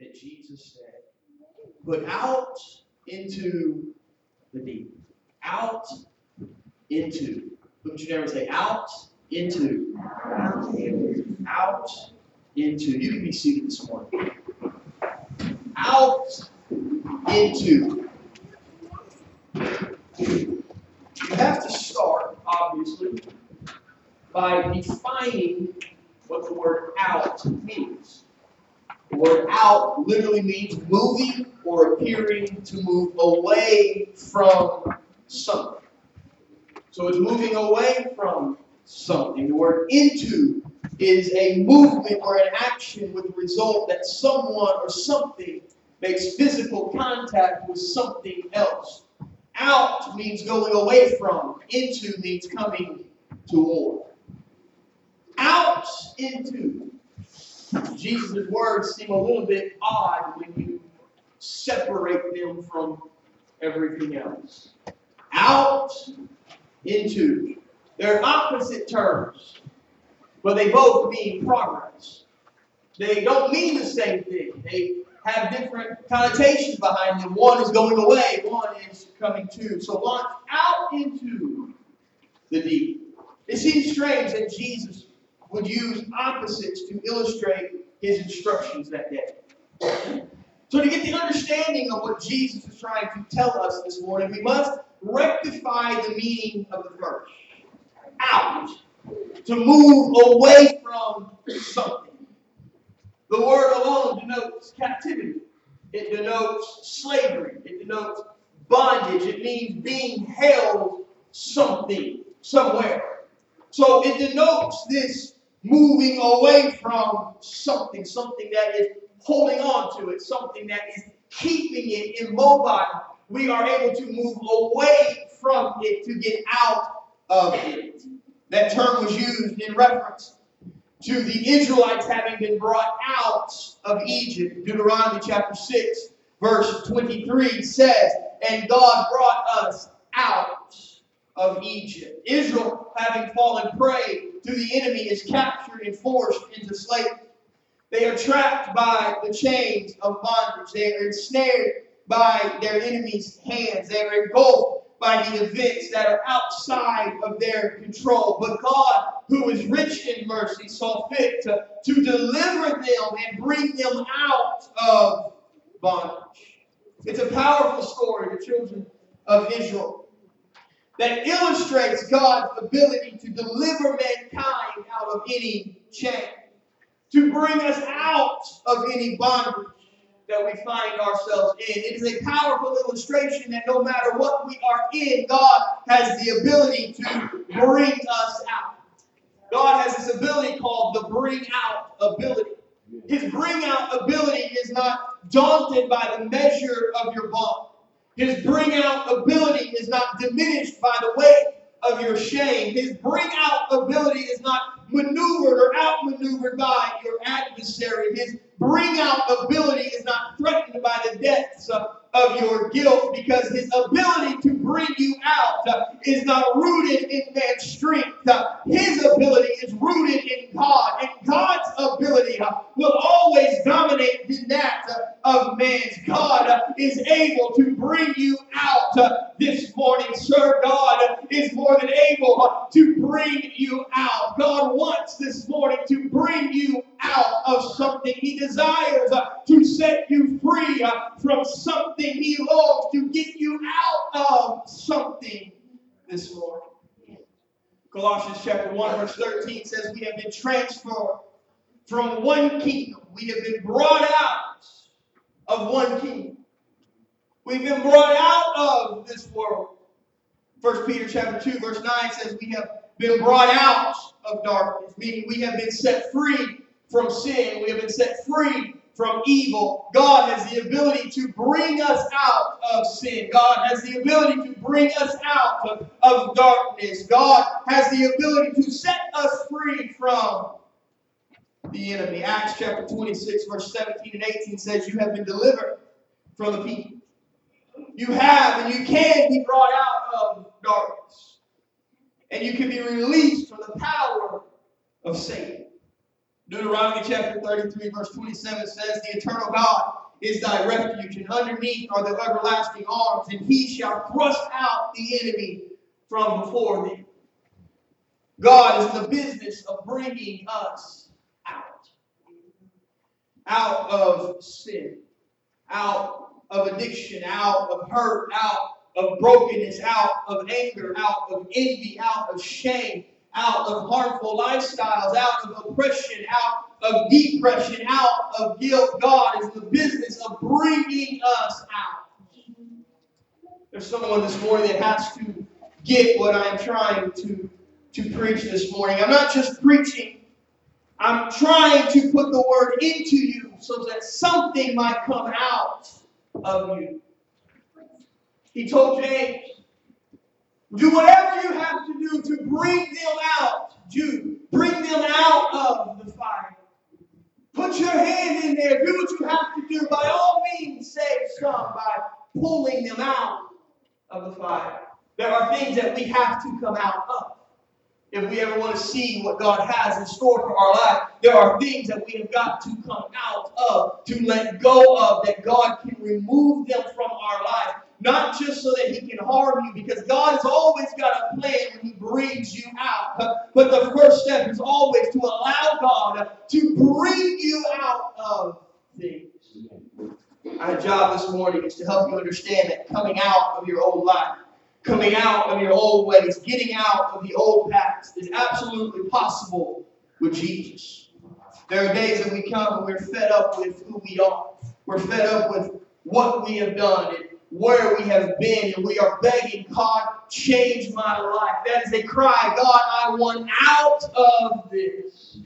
that Jesus said, put out into the deep. Out into. Look at your neighbor and say, out into. Out into. You can be seated this morning. Out into. You have to start, obviously, by defining what the word out means. The word out literally means moving or appearing to move away from something. So it's moving away from something. The word into is a movement or an action with the result that someone or something makes physical contact with something else. Out means going away from, into means coming toward. Out into. Jesus' words seem a little bit odd when you separate them from everything else. Out into. They're opposite terms, but they both mean progress. They don't mean the same thing. They have different connotations behind them. One is going away, one is coming to. So launch out into the deep. It seems strange that Jesus would use opposites to illustrate his instructions that day. So, to get the understanding of what Jesus is trying to tell us this morning, we must rectify the meaning of the verse. Out. To move away from something. The word alone denotes captivity. It denotes slavery. It denotes bondage. It means being held something, somewhere. So it denotes this moving away from something, something that is holding on to it, something that is keeping it immobile. We are able to move away from it to get out of it. That term was used in reference to the Israelites having been brought out of Egypt. Deuteronomy chapter 6, verse 23 says, And God brought us out of Egypt. Israel, having fallen prey to the enemy, is captured and forced into slavery. They are trapped by the chains of bondage. They are ensnared by their enemy's hands. They are engulfed by the events that are outside of their control. But God, who is rich in mercy, saw fit to, to deliver them and bring them out of bondage. It's a powerful story, the children of Israel, that illustrates God's ability to deliver mankind out of any chain, to bring us out of any bondage that we find ourselves in. It is a powerful illustration that no matter what we are in, God has the ability to bring us out. God has this ability called the bring out ability. His bring out ability is not daunted by the measure of your bond. His bring out ability is not diminished by the weight of your shame. His bring out ability is not maneuvered or outmaneuvered by your adversary. His bring out ability is not threatened by the depths of, of your guilt because his ability to bring you out is not rooted in man's strength. His ability is rooted in God, and God's ability will always dominate in that of man's. God is able to bring you out this morning, sir. God is more than able to bring you out. God wants this morning to bring you out of something. He desires uh, to set you free uh, from something. He longs to get you out of something this morning. Colossians chapter 1, verse 13 says, We have been transferred from one kingdom. We have been brought out of one kingdom. We've been brought out of this world. First Peter chapter 2, verse 9 says, We have been brought out of darkness, meaning we have been set free from sin. We have been set free from evil. God has the ability to bring us out of sin. God has the ability to bring us out of, of darkness. God has the ability to set us free from the enemy. Acts chapter 26, verse 17 and 18 says, You have been delivered from the people. You have and you can be brought out of darkness. And you can be released from the power of Satan. Deuteronomy chapter 33, verse 27 says, The eternal God is thy refuge, and underneath are the everlasting arms, and he shall thrust out the enemy from before thee. God is in the business of bringing us out. Out of sin, out of addiction, out of hurt, out of brokenness, out of anger, out of envy, out of shame, out of harmful lifestyles, out of oppression, out of depression, out of guilt. God is the business of bringing us out. There's someone this morning that has to get what I'm trying to, to preach this morning. I'm not just preaching, I'm trying to put the word into you so that something might come out of you. He told James, do whatever you have to do to bring them out, Jude. Bring them out of the fire. Put your hand in there. Do what you have to do. By all means, save some by pulling them out of the fire. There are things that we have to come out of. If we ever want to see what God has in store for our life, there are things that we have got to come out of, to let go of, that God can remove them from our life not just so that he can harm you, because God has always got a plan when he brings you out. But the first step is always to allow God to bring you out of things. Our job this morning is to help you understand that coming out of your old life, coming out of your old ways, getting out of the old past is absolutely possible with Jesus. There are days that we come and we're fed up with who we are. We're fed up with what we have done and where we have been and we are begging, God, change my life. That is a cry, God, I want out of this.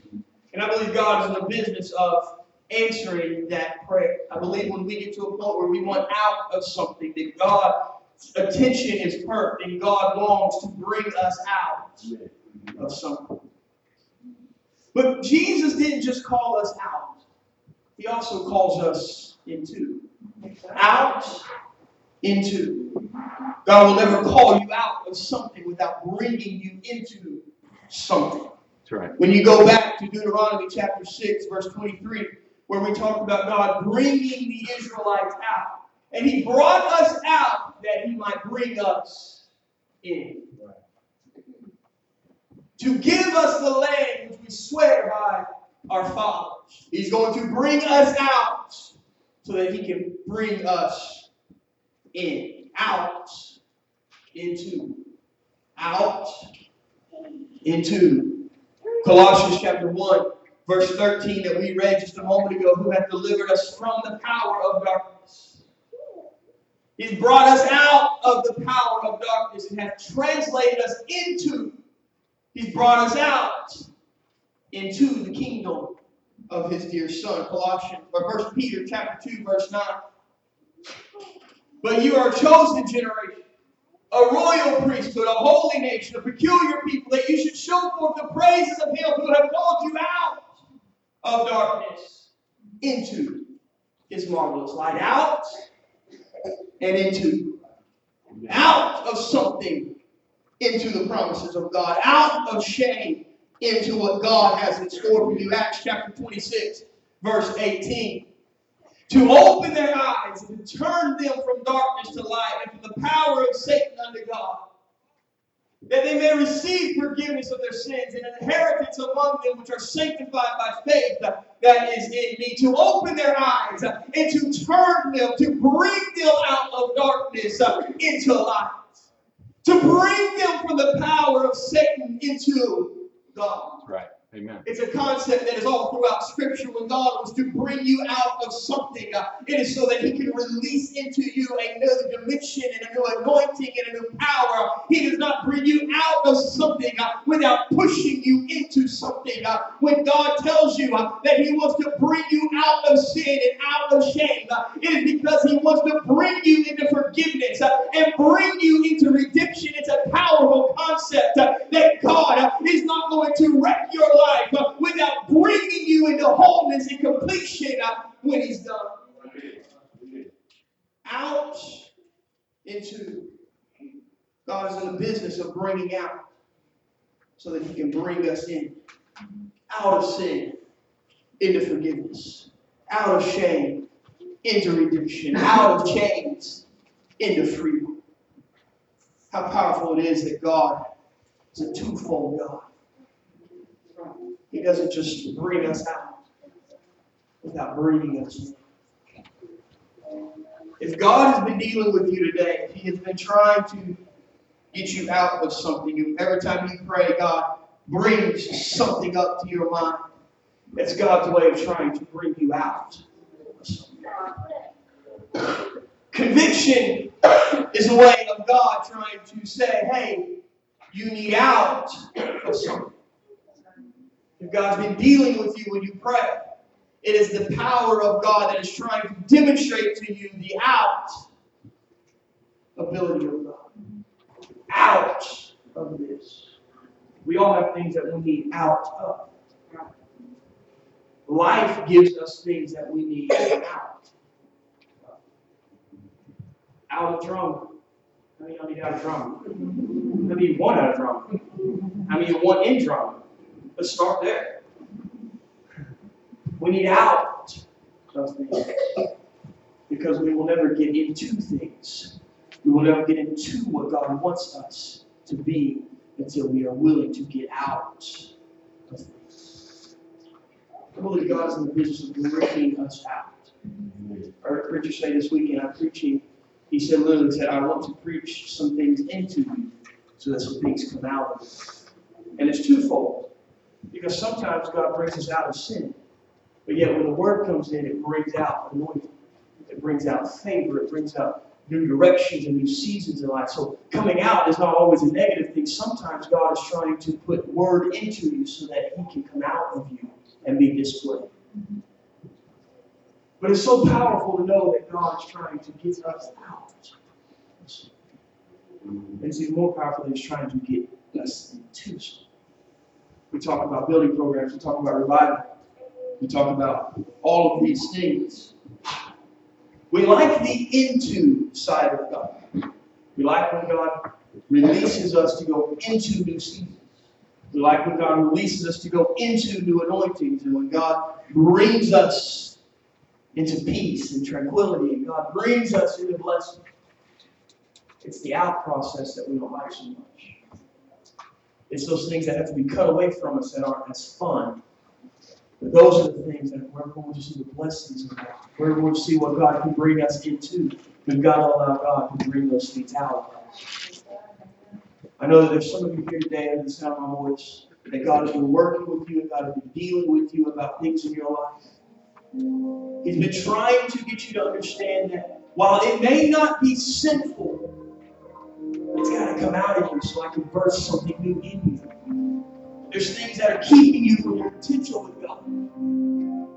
And I believe God is in the business of answering that prayer. I believe when we get to a point where we want out of something, that God's attention is hurt and God longs to bring us out of something. But Jesus didn't just call us out, He also calls us into. Out into. God will never call you out of something without bringing you into something. That's right. When you go back to Deuteronomy chapter 6, verse 23, where we talk about God bringing the Israelites out. And He brought us out that He might bring us in. To give us the land which we swear by our fathers. He's going to bring us out so that He can bring us in, out, into, out, into. Colossians chapter 1, verse 13 that we read just a moment ago, who hath delivered us from the power of darkness. He's brought us out of the power of darkness and hath translated us into. He's brought us out into the kingdom of his dear son. Colossians or First Peter chapter 2, verse 9. But you are a chosen generation, a royal priesthood, a holy nation, a peculiar people, that you should show forth the praises of him who have called you out of darkness into his marvelous light. Out and into. Out of something into the promises of God. Out of shame into what God has in store for you. Acts chapter 26, verse 18 to open their eyes and to turn them from darkness to light and from the power of Satan unto God, that they may receive forgiveness of their sins and an inheritance among them which are sanctified by faith that is in me, to open their eyes and to turn them, to bring them out of darkness into light, to bring them from the power of Satan into God. Right. Amen. It's a concept that is all throughout Scripture. When God was to bring you out of something, uh, it is so that He can release into you a new dimension and a new anointing and a new power. He does not bring you out of something uh, without pushing you into something. Uh, when God tells you that He wants to bring you out of sin and out of shame, it is because He wants to bring you into forgiveness and bring you into redemption. It's a powerful concept that God is not going to wreck your life life without bringing you into wholeness and completion when He's done. Out into. God is in the business of bringing out so that He can bring us in. Out of sin into forgiveness, out of shame into redemption, out of chains into freedom. How powerful it is that God is a twofold God. He doesn't just bring us out without bringing us. If God has been dealing with you today, if He has been trying to get you out of something, every time you pray, God brings something up to your mind. That's God's way of trying to bring you out. Conviction is a way of God trying to say, hey, you need out of something. God's been dealing with you when you pray, it is the power of God that is trying to demonstrate to you the out ability of God. Out of this. We all have things that we need out of. Life gives us things that we need out. Out of drama. How many y'all need out of drama? How many you want out of drama? How many you want in drama? Let's start there. We need out of things. Because we will never get into things. We will never get into what God wants us to be until we are willing to get out of things. I believe God is in the business of bringing us out. I heard a preacher say this weekend, I'm preaching, he said literally said, I want to preach some things into you so that some things come out of you. And it's twofold. Because sometimes God brings us out of sin. But yet when the word comes in, it brings out anointing. It brings out favor. It brings out new directions and new seasons in life. So coming out is not always a negative thing. Sometimes God is trying to put word into you so that He can come out of you and be displayed. But it's so powerful to know that God is trying to get us out. And it's even more powerful that He's trying to get us into something. We talk about building programs, we talk about revival, we talk about all of these things. We like the into side of God. We like when God releases us to go into new seasons. We like when God releases us to go into new anointings and when God brings us into peace and tranquility and God brings us into blessing. It's the out process that we don't like so much. It's those things that have to be cut away from us that aren't as fun but those are the things that we're going to see the blessings of God. We're going to see what God can bring us into. We've got to allow God to bring those things out of us. I know that there's some of you here today under the sound of my voice that God has been working with you and God has been dealing with you about things in your life. He's been trying to get you to understand that while it may not be sinful, it's got to come out of you so I can birth something new in you. There's things that are keeping you from your potential with God.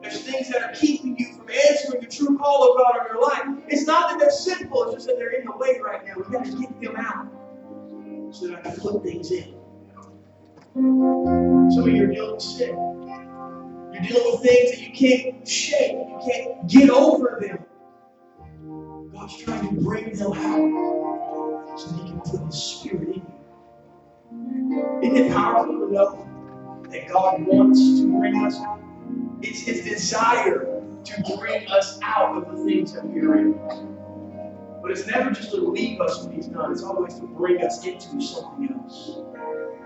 There's things that are keeping you from answering the true call of God in your life. It's not that they're sinful, it's just that they're in the way right now. We've got to get them out so that I can put things in. Some of you are dealing with sin. You're dealing with things that you can't shake. You can't get over them. God's trying to bring them out so that He can put His Spirit in you. Isn't it powerful to know that God wants to bring us out. It's His desire to bring us out of the things that we are in. But it's never just to leave us when He's done, it's always to bring us into something else.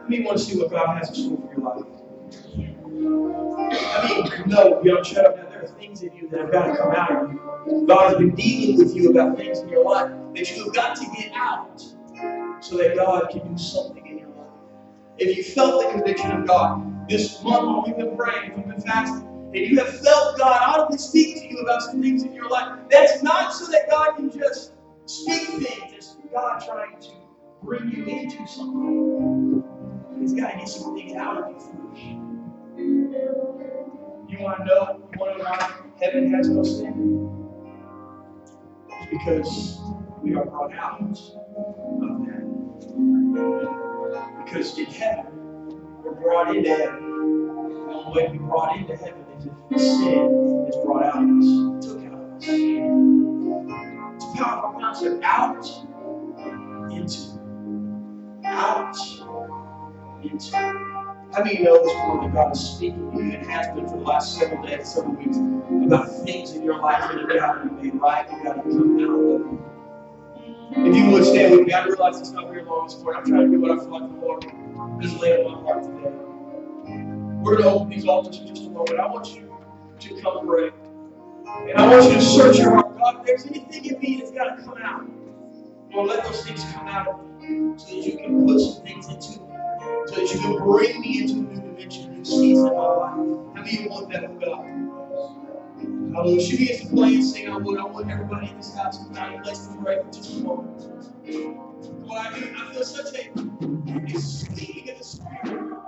I mean, want to see what God has in store for your life. I mean, no, you don't shut up. Now, there are things in you that have got to come out of you. God has been dealing with you about things in your life that you have got to get out so that God can do something in your life. If you felt the conviction of God, this month when we've been praying, we've been fasting, and you have felt God audibly speak to you about some things in your life, that's not so that God can just speak things. It's God trying to bring you into something. He's got to get some things out of you first. You want to know, you want to know why heaven has no sin? It's because we are brought out of that. Because in heaven, we're brought into heaven. The only way to be brought into heaven is if sin is brought out of us, took out of us. It's a powerful concept. Out, into. Out, into. How many you know this morning that God is speaking to you and has been for the last several days, several weeks, about things in your life that have got to be made right, you got to come out of it. If you would stand with me, I realize it's not very long this morning. I'm trying to do what I feel like the Lord is laying on my heart today. We're going to open these altars in just a moment. I want you to come pray. And I want you to search your heart. God, if there's anything in me that's got to come out, Lord, let those things come out of me so that you can put some things into me, so that you can bring me into a new dimension, a new season in my life. How many you want that from God? Hallelujah. She begins to play and sing. I would. I want everybody in this house to find a place to pray for just a moment. Lord, I, I feel such a, a speaking in the spirit.